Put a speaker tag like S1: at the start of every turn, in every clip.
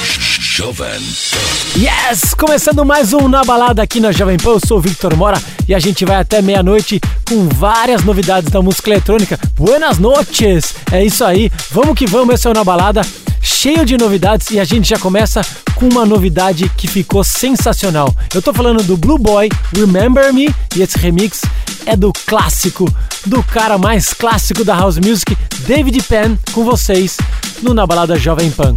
S1: Jovem.
S2: Yes! Começando mais um Na Balada aqui na Jovem Pan, eu sou o Victor Mora e a gente vai até meia-noite com várias novidades da música eletrônica. Buenas noches! É isso aí, vamos que vamos, esse é o Na Balada, cheio de novidades e a gente já começa com uma novidade que ficou sensacional. Eu tô falando do Blue Boy, Remember Me, e esse remix é do clássico, do cara mais clássico da House Music, David Penn, com vocês no Na Balada Jovem Pan.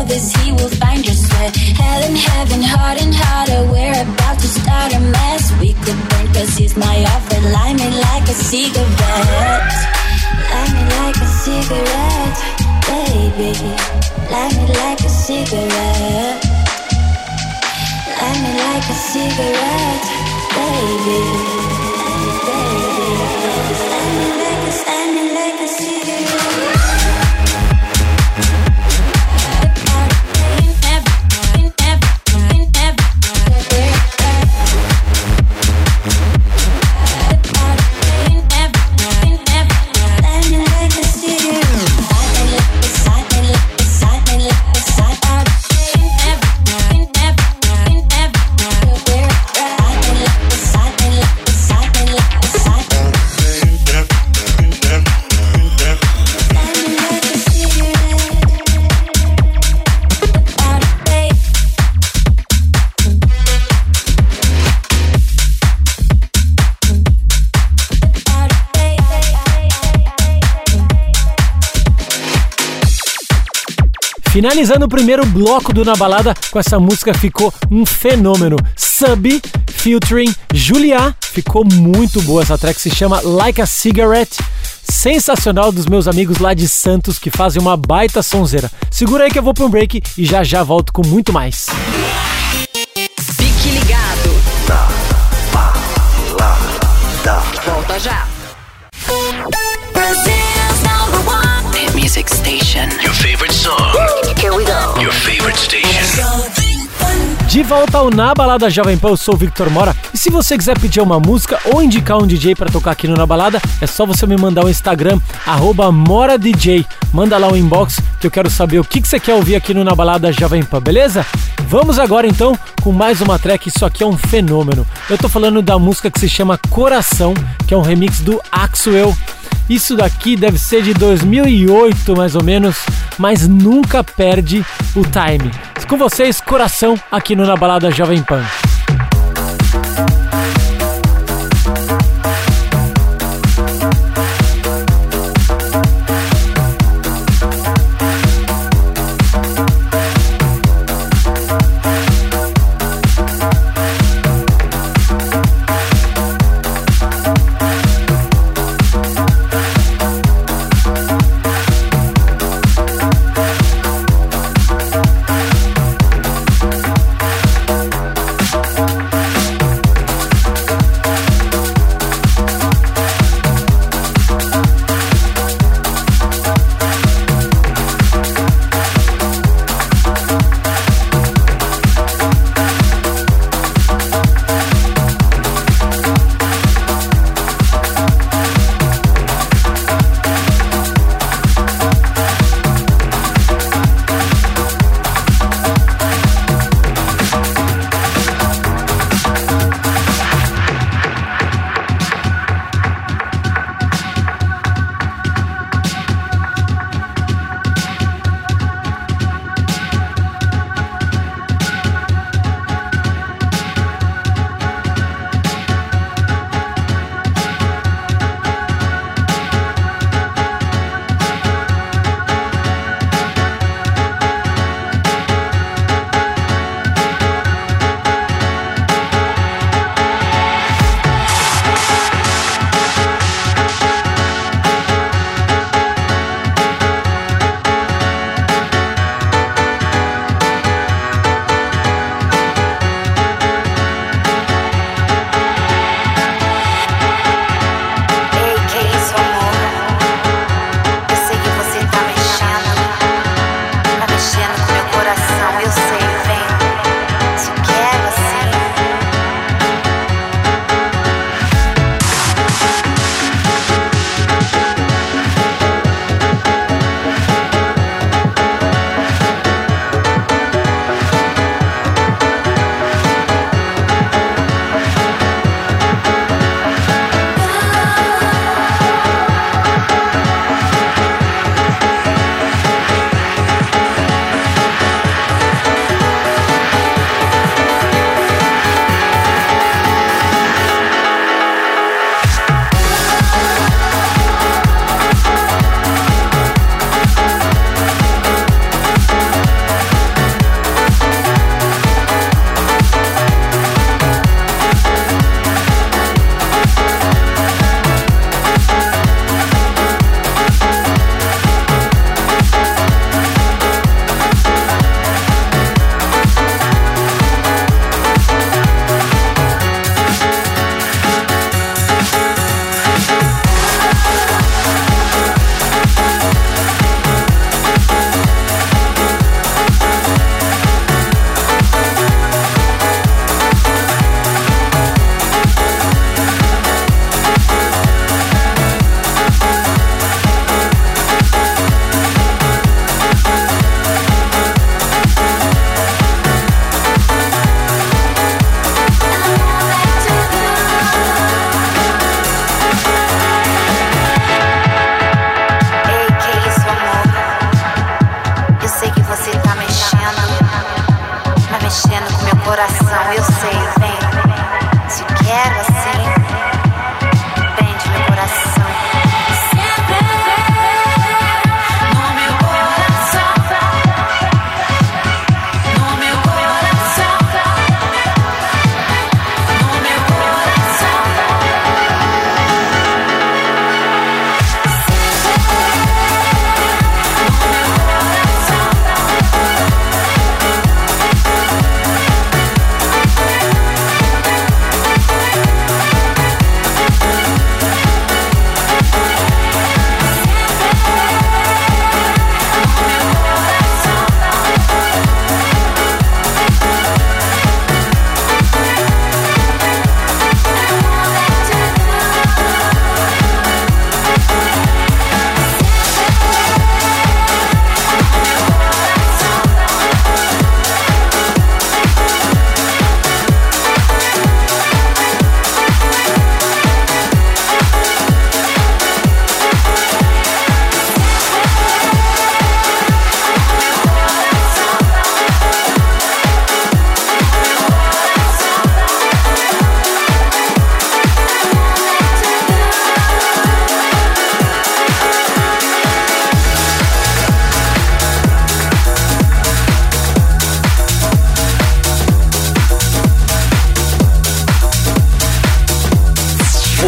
S3: Of this he Will find your sweat. Hell and heaven, hot and hotter. We're about to start a mess. We could burn, cause he's my offer. Light me like a cigarette. Light me like a cigarette, baby. Light me like a cigarette. Light me like a cigarette, baby. Baby. Light me like a, like
S2: Finalizando o primeiro bloco do Na Balada, com essa música ficou um fenômeno. Sub featuring Julia. Ficou muito boa essa track, se chama Like a Cigarette. Sensacional dos meus amigos lá de Santos que fazem uma baita sonzeira. Segura aí que eu vou para um break e já já volto com muito mais.
S4: Fique ligado. Volta já. Music Station.
S1: Your favorite song.
S4: Here we go.
S1: Your favorite station.
S2: De volta ao Na Balada Jovem Pan, eu sou o Victor Mora. E se você quiser pedir uma música ou indicar um DJ para tocar aqui no Na Balada, é só você me mandar um Instagram, arroba MoraDJ. Manda lá um inbox que eu quero saber o que, que você quer ouvir aqui no Na Balada Jovem Pan, beleza? Vamos agora então com mais uma track, isso aqui é um fenômeno. Eu tô falando da música que se chama Coração, que é um remix do Axwell. Isso daqui deve ser de 2008 mais ou menos, mas nunca perde o time. Com vocês, Coração, aqui no Na Balada Jovem Pan.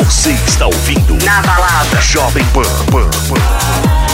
S5: Você está ouvindo Na Balada Jovem Pan. pan, pan.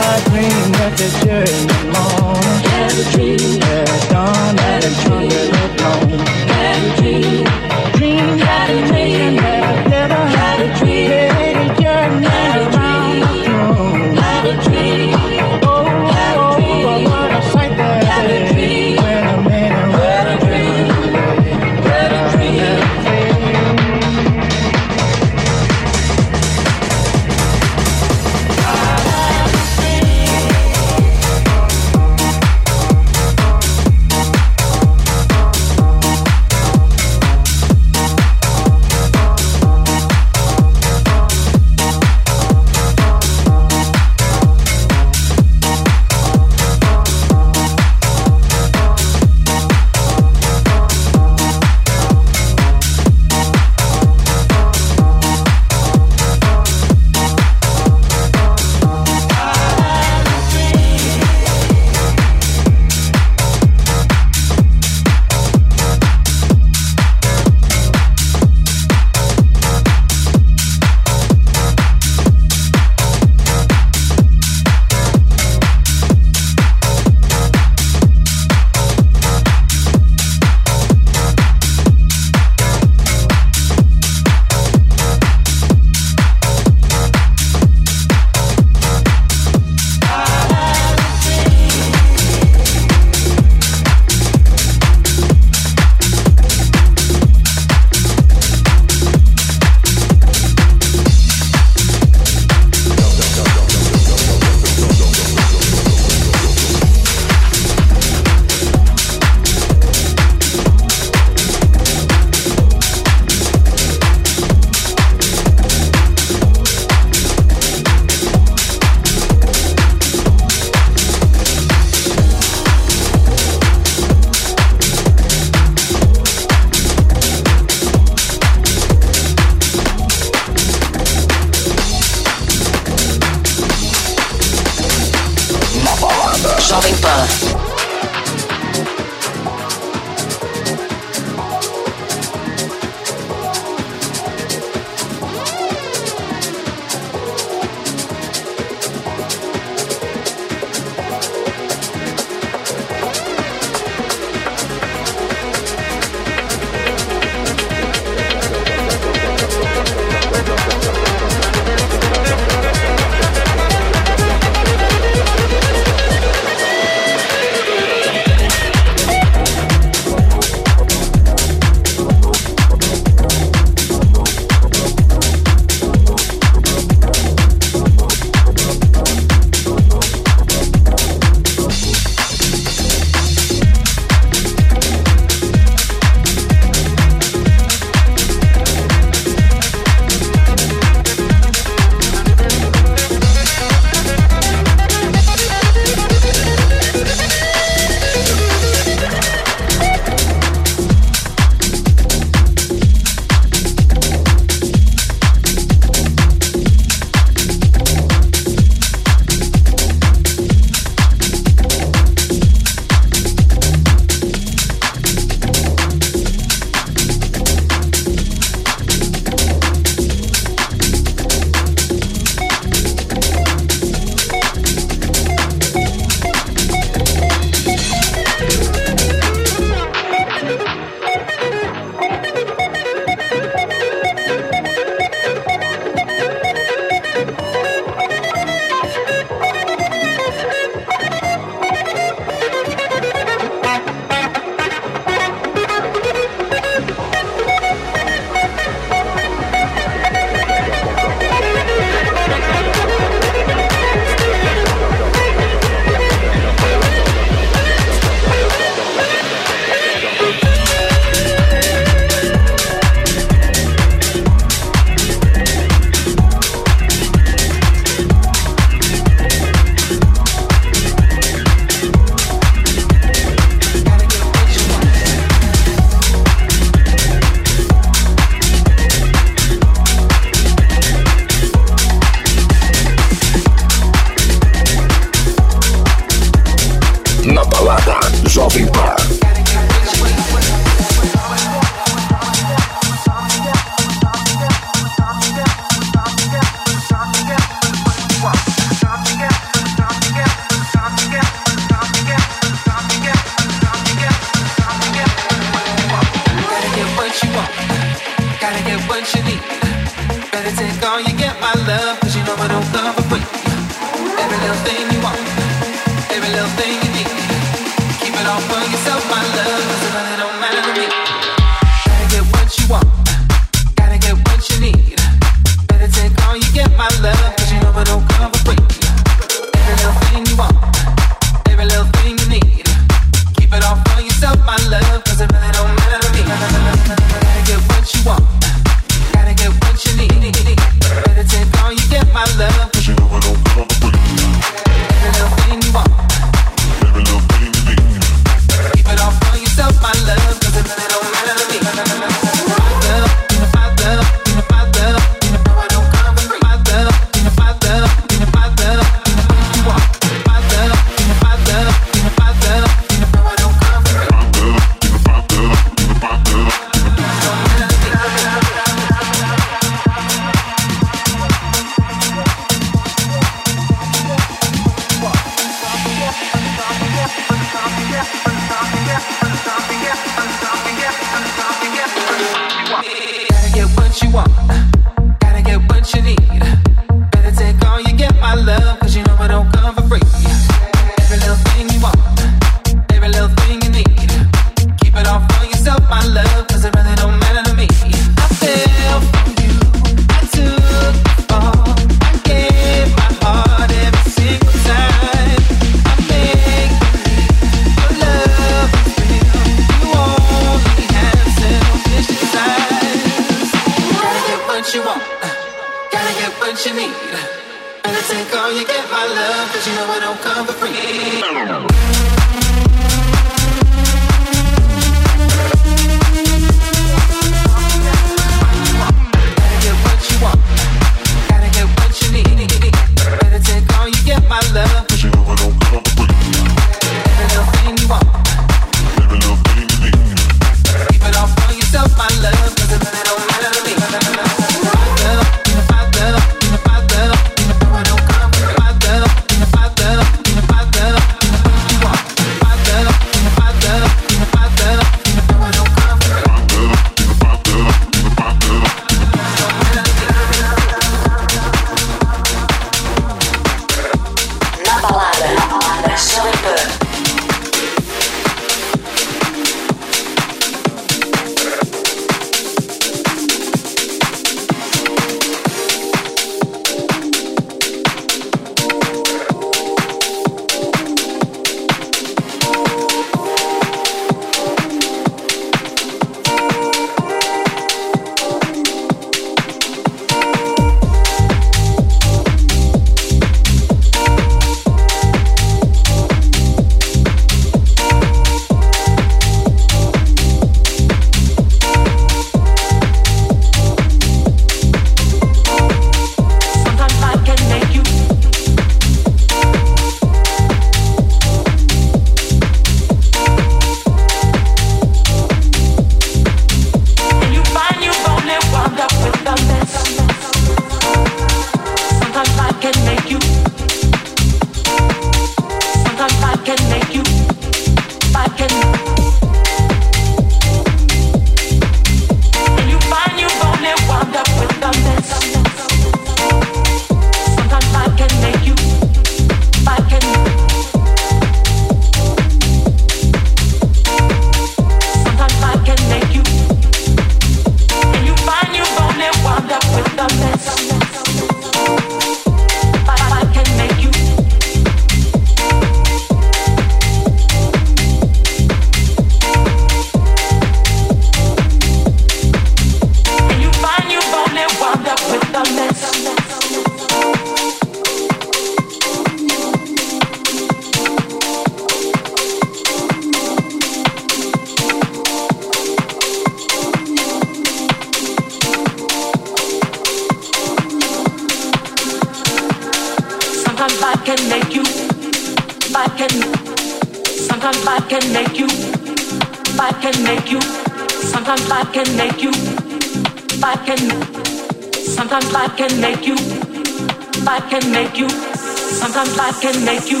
S5: you. Sometimes life can make you.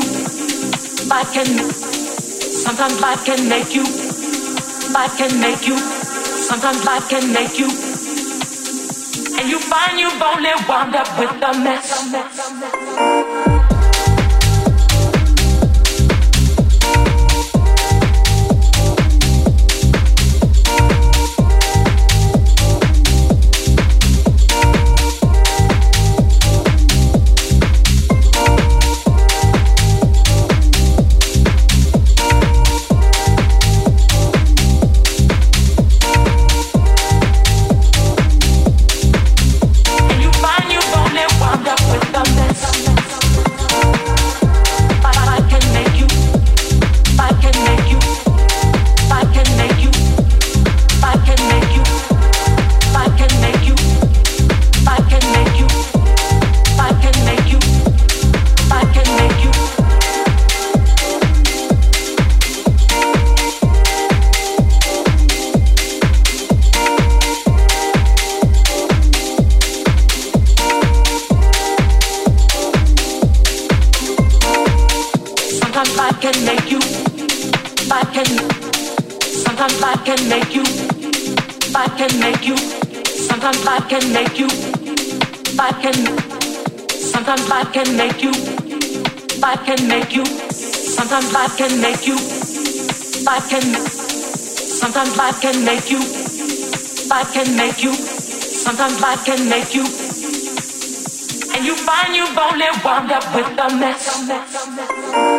S5: Life can. Sometimes life can make you. Life can make you. Sometimes life can make you. And you find you've only wound up with a mess.
S6: Can make you. Life can. Sometimes life can make you. Life can make you. Sometimes life can make you. And you find you've only wound up with a mess.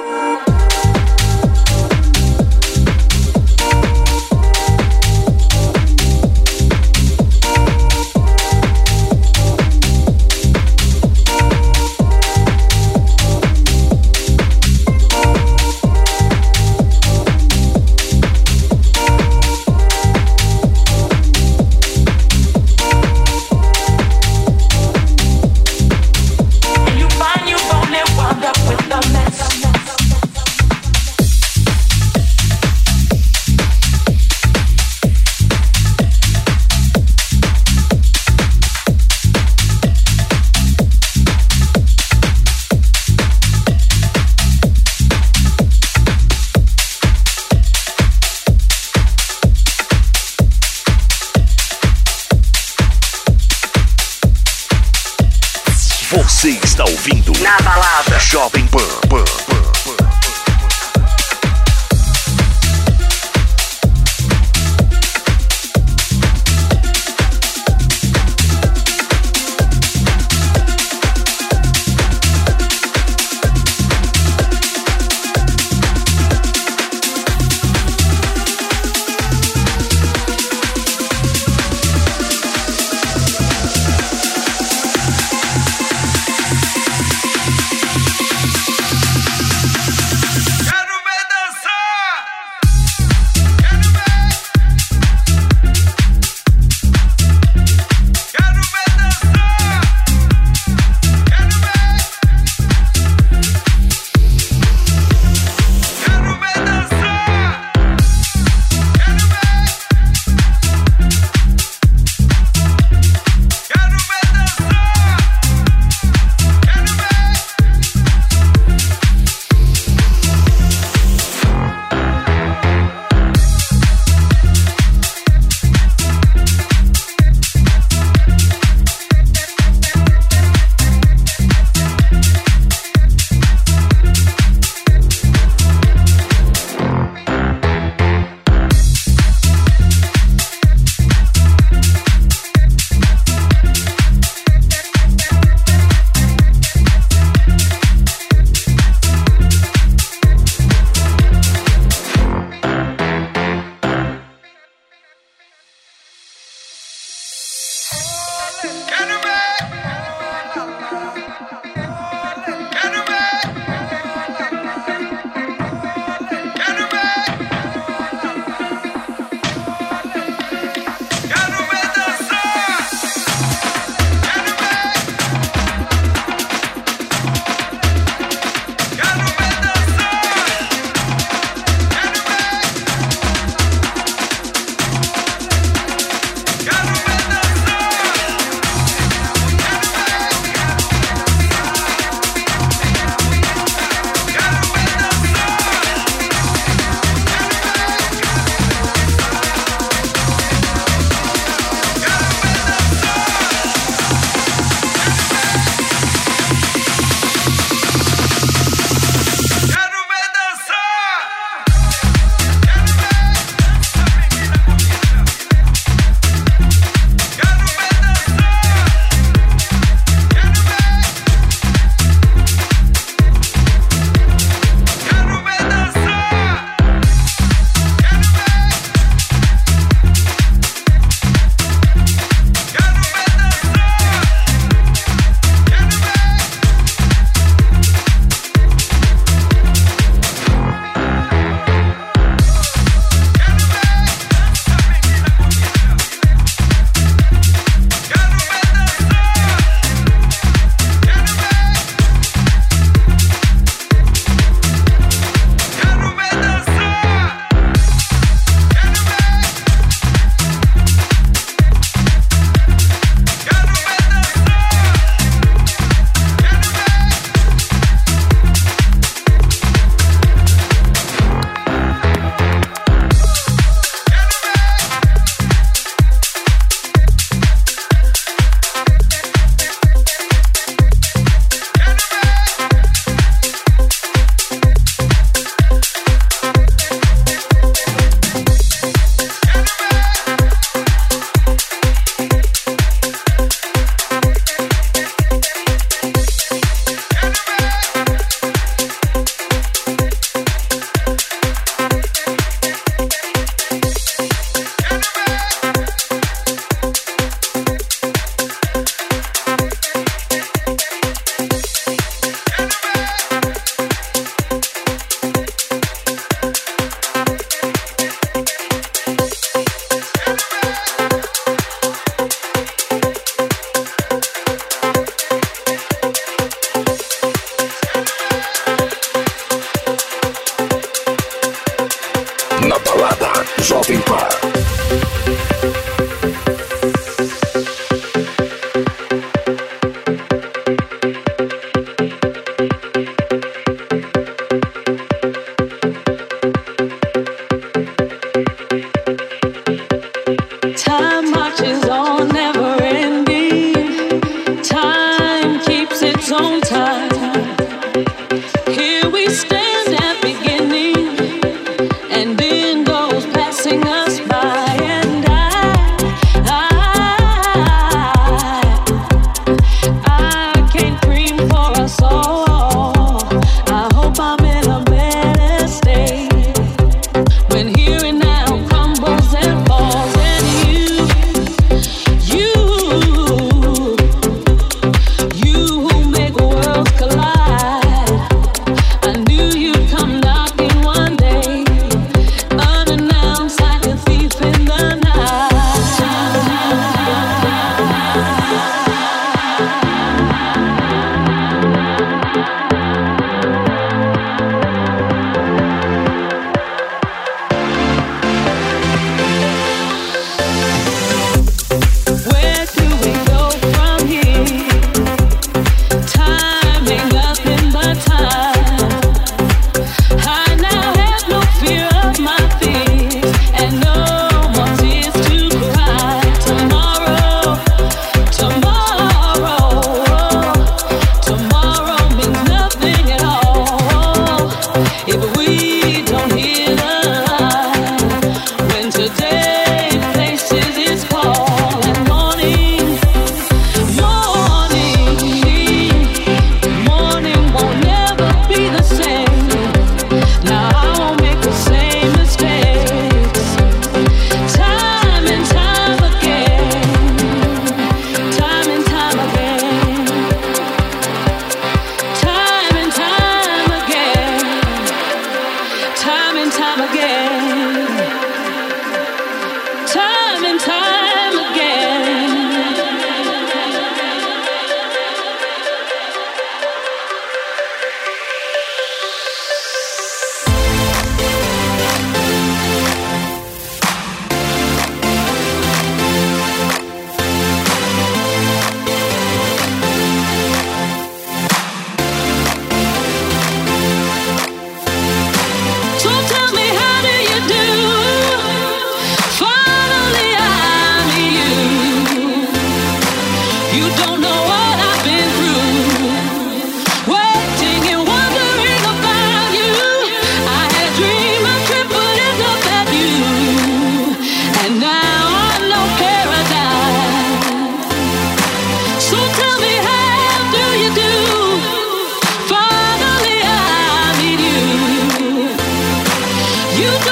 S6: You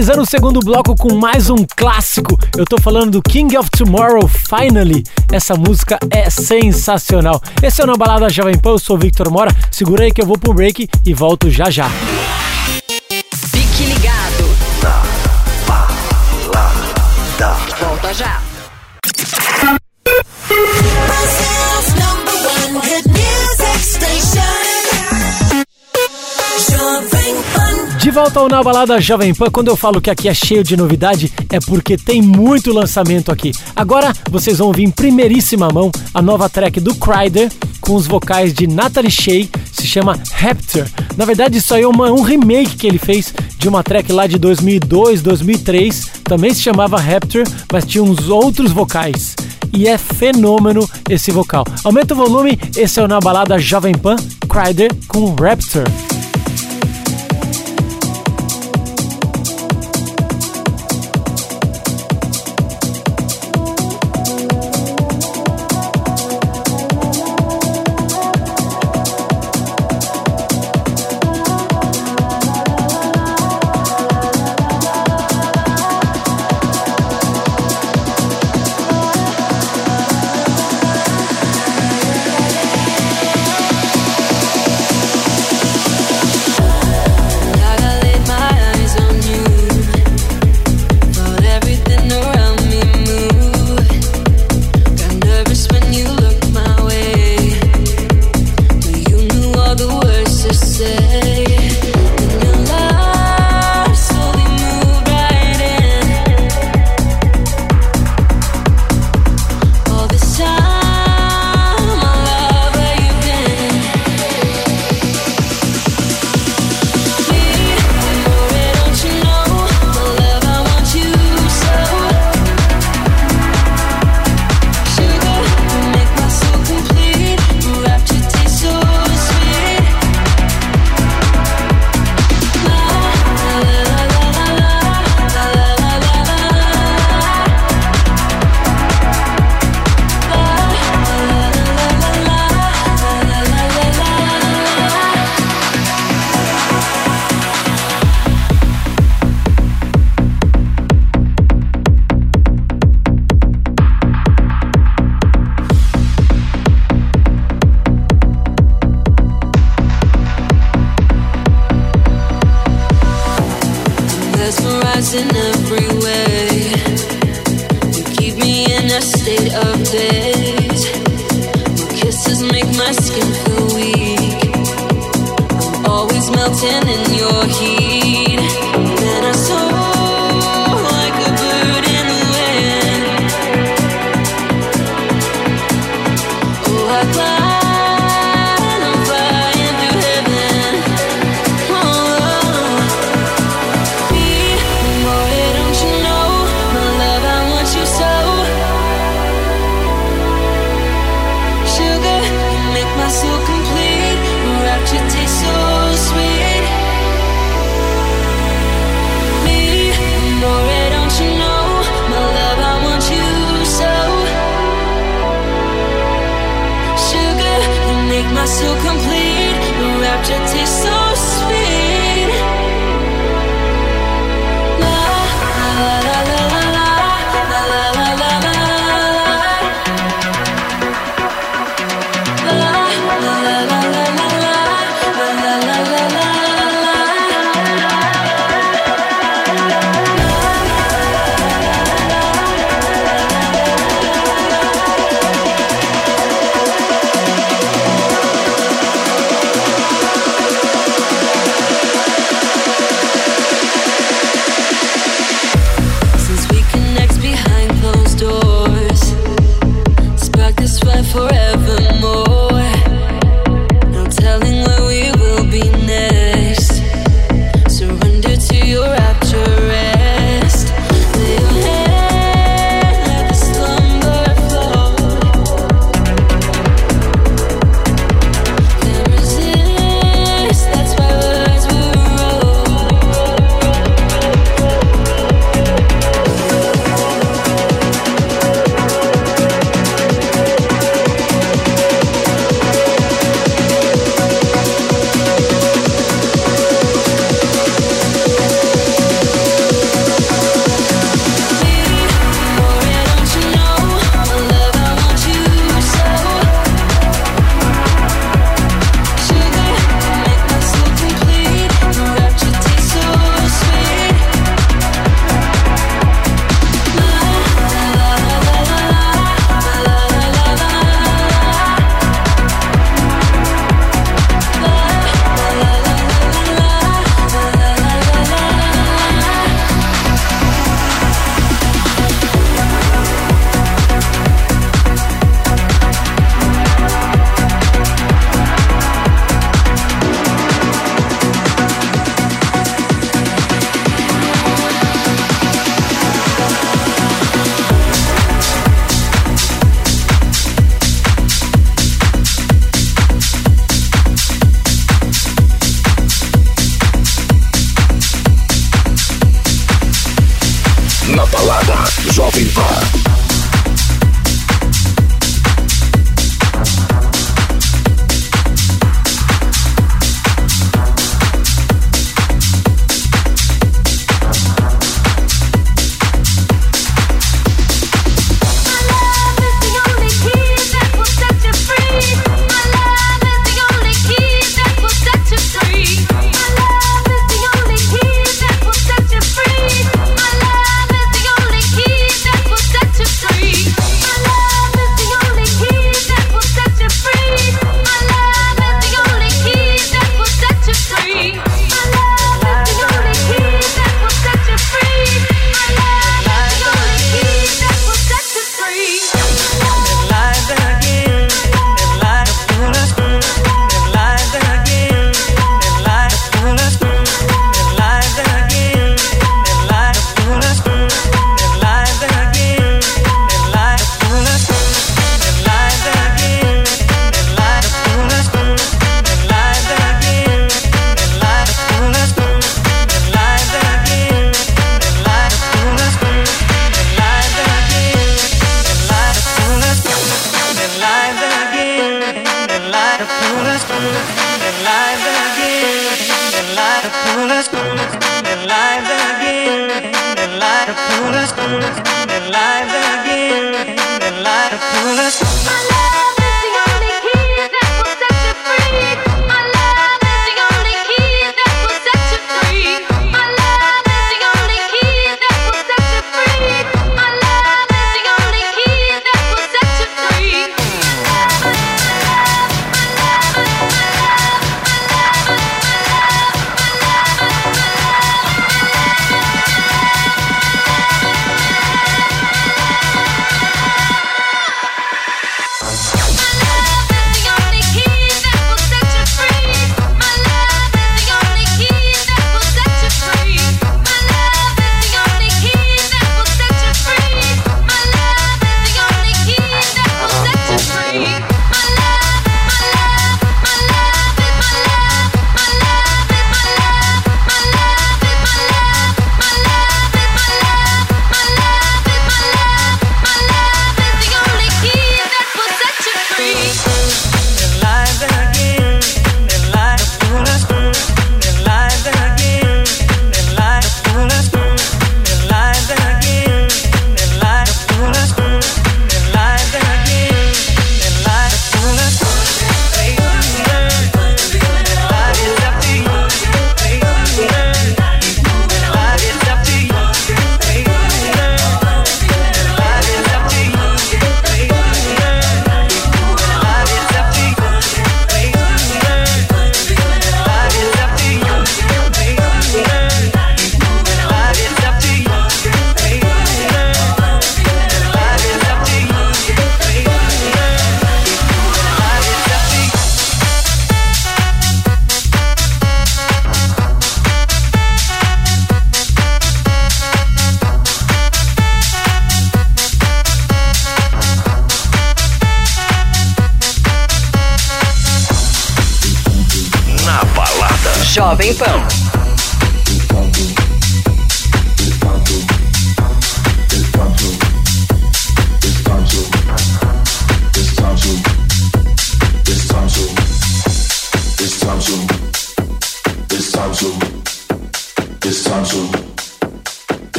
S3: Finalizando o segundo bloco com mais um clássico, eu tô falando do King of Tomorrow Finally. Essa música é sensacional. Esse é o Na Balada Jovem Pan, eu sou o Victor Mora. Segura aí que eu vou pro break e volto já já.
S7: Fique ligado. Na balada. Volta já.
S3: De volta ao Na Balada Jovem Pan, quando eu falo que aqui é cheio de novidade, é porque tem muito lançamento aqui. Agora vocês vão ouvir em primeiríssima mão a nova track do Kryder com os vocais de Natalie Shea, se chama Raptor. Na verdade, isso aí é uma- um remake que ele fez de uma track lá de 2002, 2003, também se chamava Raptor, mas tinha uns outros vocais. E é fenômeno esse vocal. Aumenta o volume, esse é o Na Balada Jovem Pan, Kryder com Raptor.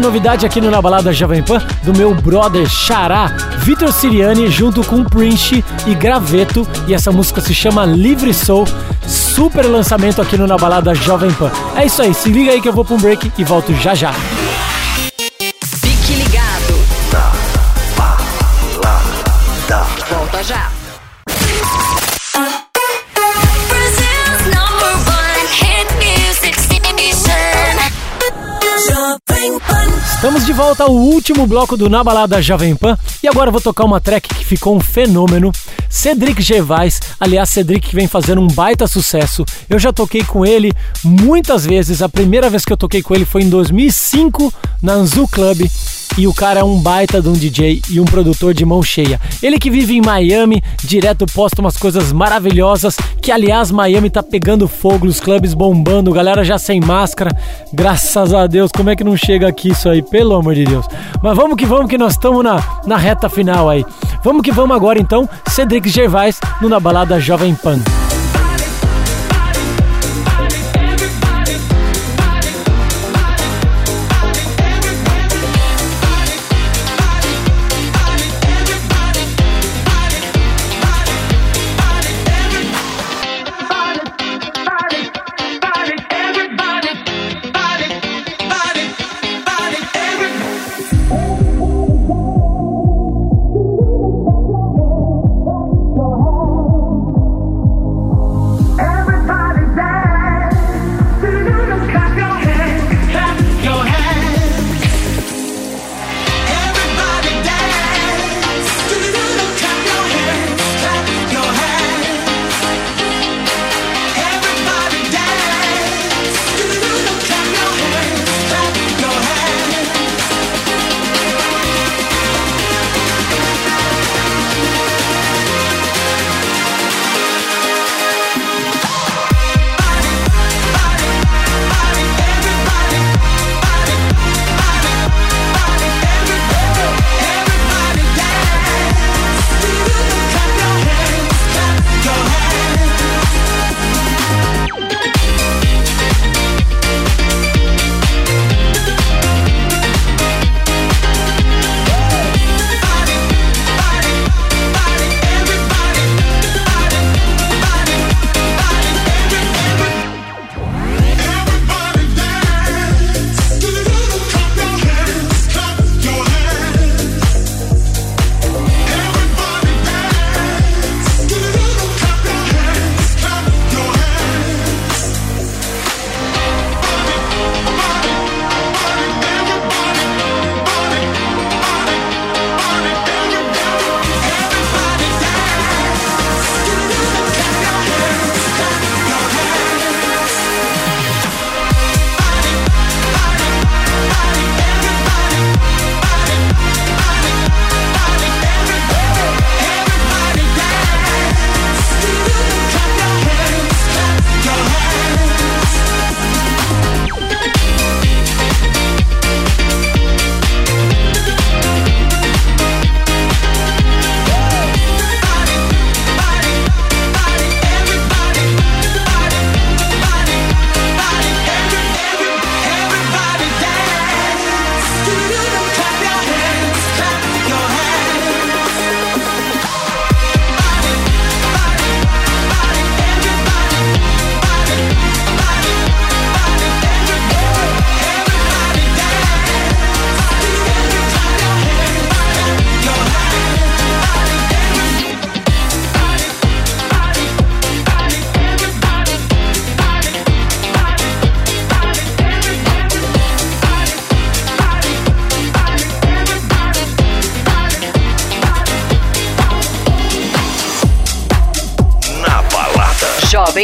S2: Novidade aqui no Na Balada Jovem Pan do meu brother Xará, Vitor Siriani, junto com Prince e Graveto. E essa música se chama Livre Soul. Super lançamento aqui no Na Balada Jovem Pan. É isso aí, se liga aí que eu vou pra um break e volto já já.
S4: Fique ligado. Volta já.
S2: Volta ao último bloco do Na Balada Jovem Pan e agora vou tocar uma track que ficou um fenômeno. Cedric Gervais, aliás, Cedric que vem fazendo um baita sucesso. Eu já toquei com ele muitas vezes. A primeira vez que eu toquei com ele foi em 2005 na Anzu Club. E o cara é um baita de um DJ e um produtor de mão cheia. Ele que vive em Miami, direto posta umas coisas maravilhosas. Que aliás, Miami tá pegando fogo, os clubes bombando, galera já sem máscara. Graças a Deus, como é que não chega aqui isso aí, pelo amor de Deus. Mas vamos que vamos, que nós estamos na, na reta final aí. Vamos que vamos agora então, Cedric Gervais no Na Balada Jovem Pan.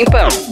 S6: Pan.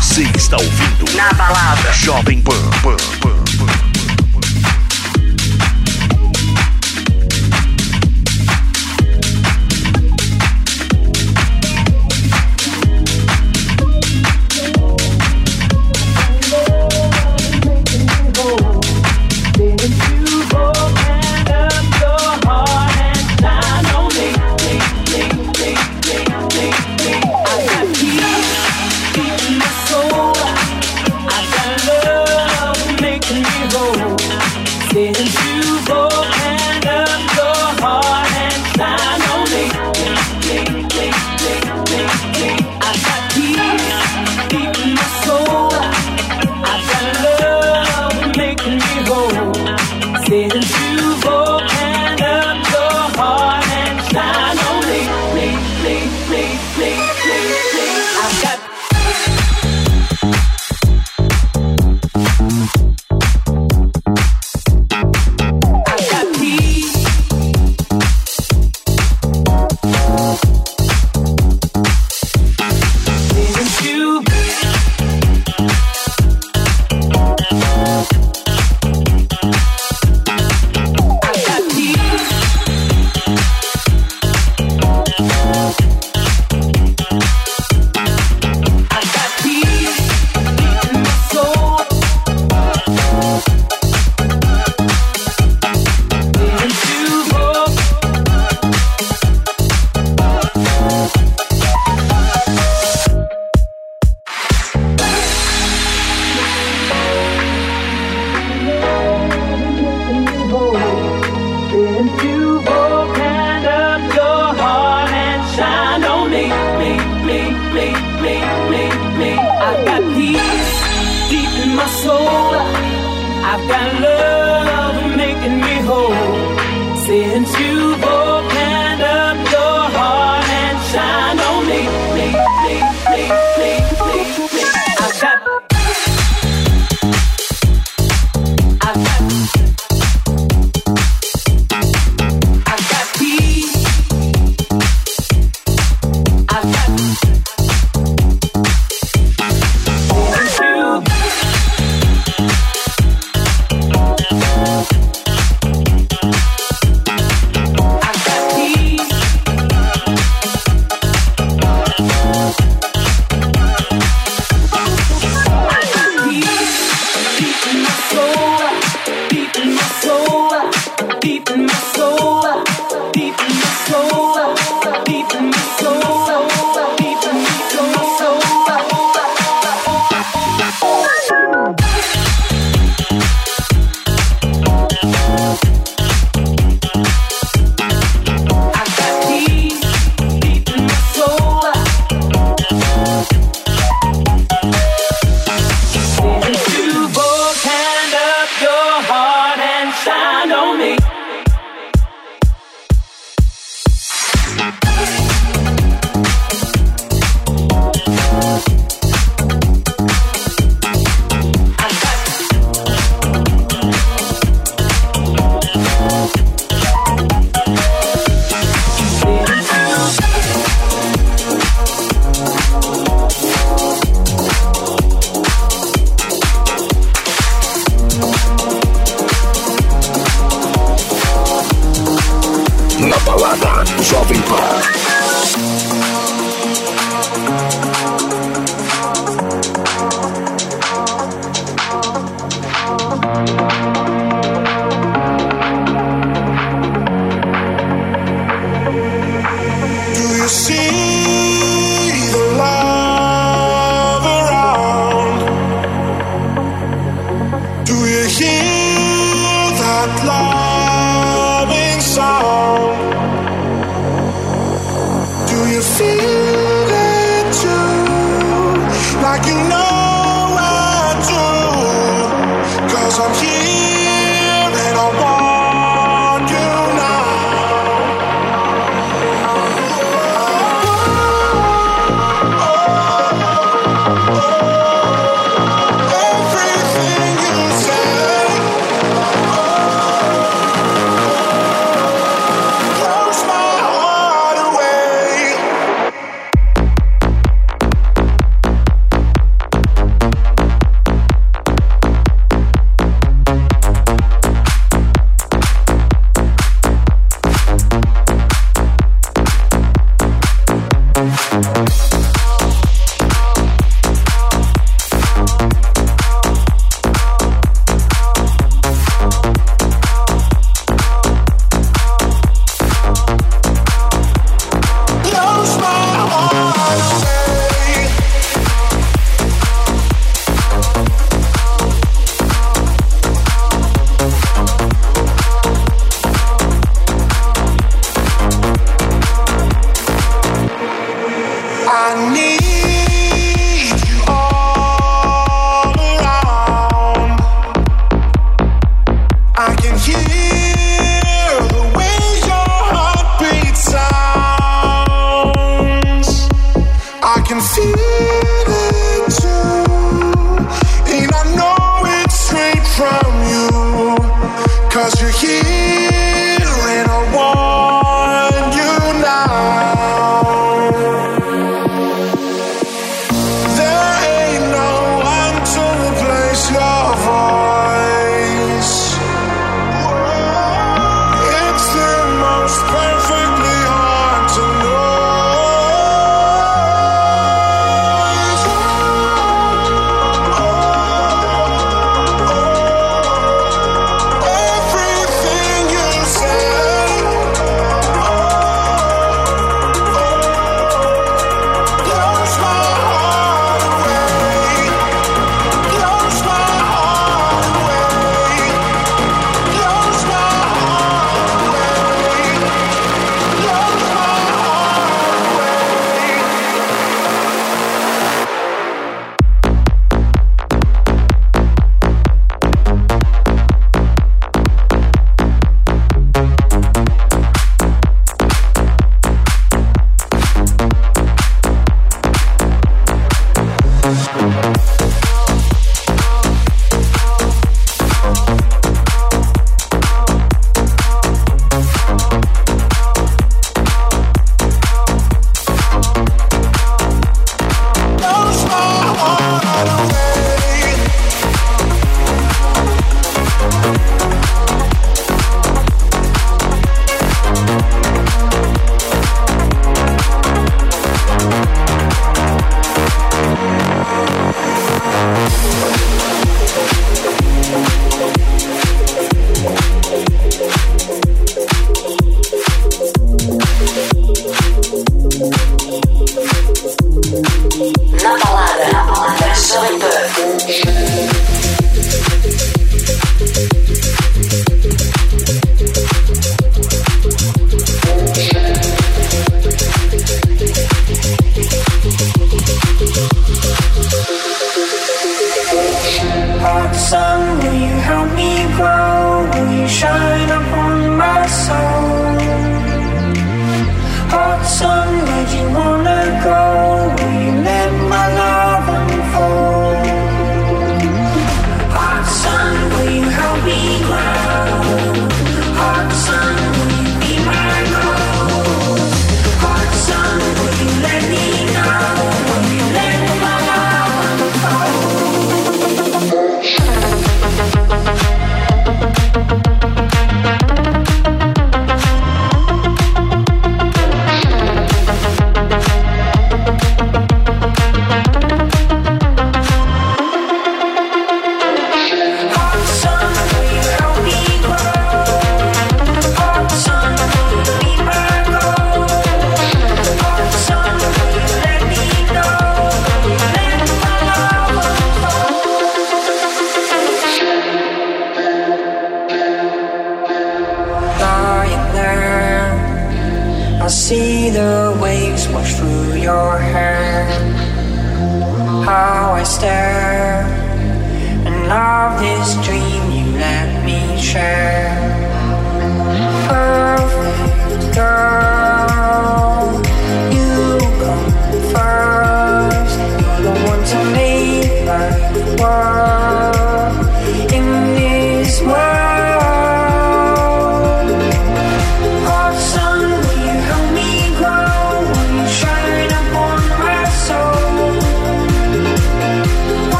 S6: Você está ouvindo
S4: Na balada.
S6: Jovem Pan. Pan, Pan,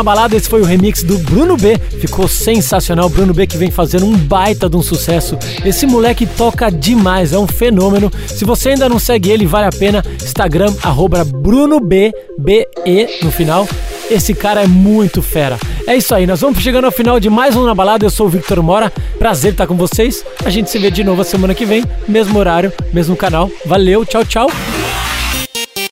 S2: na balada, esse foi o remix do Bruno B. Ficou sensacional. Bruno B que vem fazendo um baita de um sucesso. Esse moleque toca demais, é um fenômeno. Se você ainda não segue ele, vale a pena. Instagram, arroba BrunoB, B-E no final. Esse cara é muito fera. É isso aí, nós vamos chegando ao final de mais um Na Balada. Eu sou o Victor Mora. Prazer estar com vocês. A gente se vê de novo a semana que vem, mesmo horário, mesmo canal. Valeu, tchau, tchau.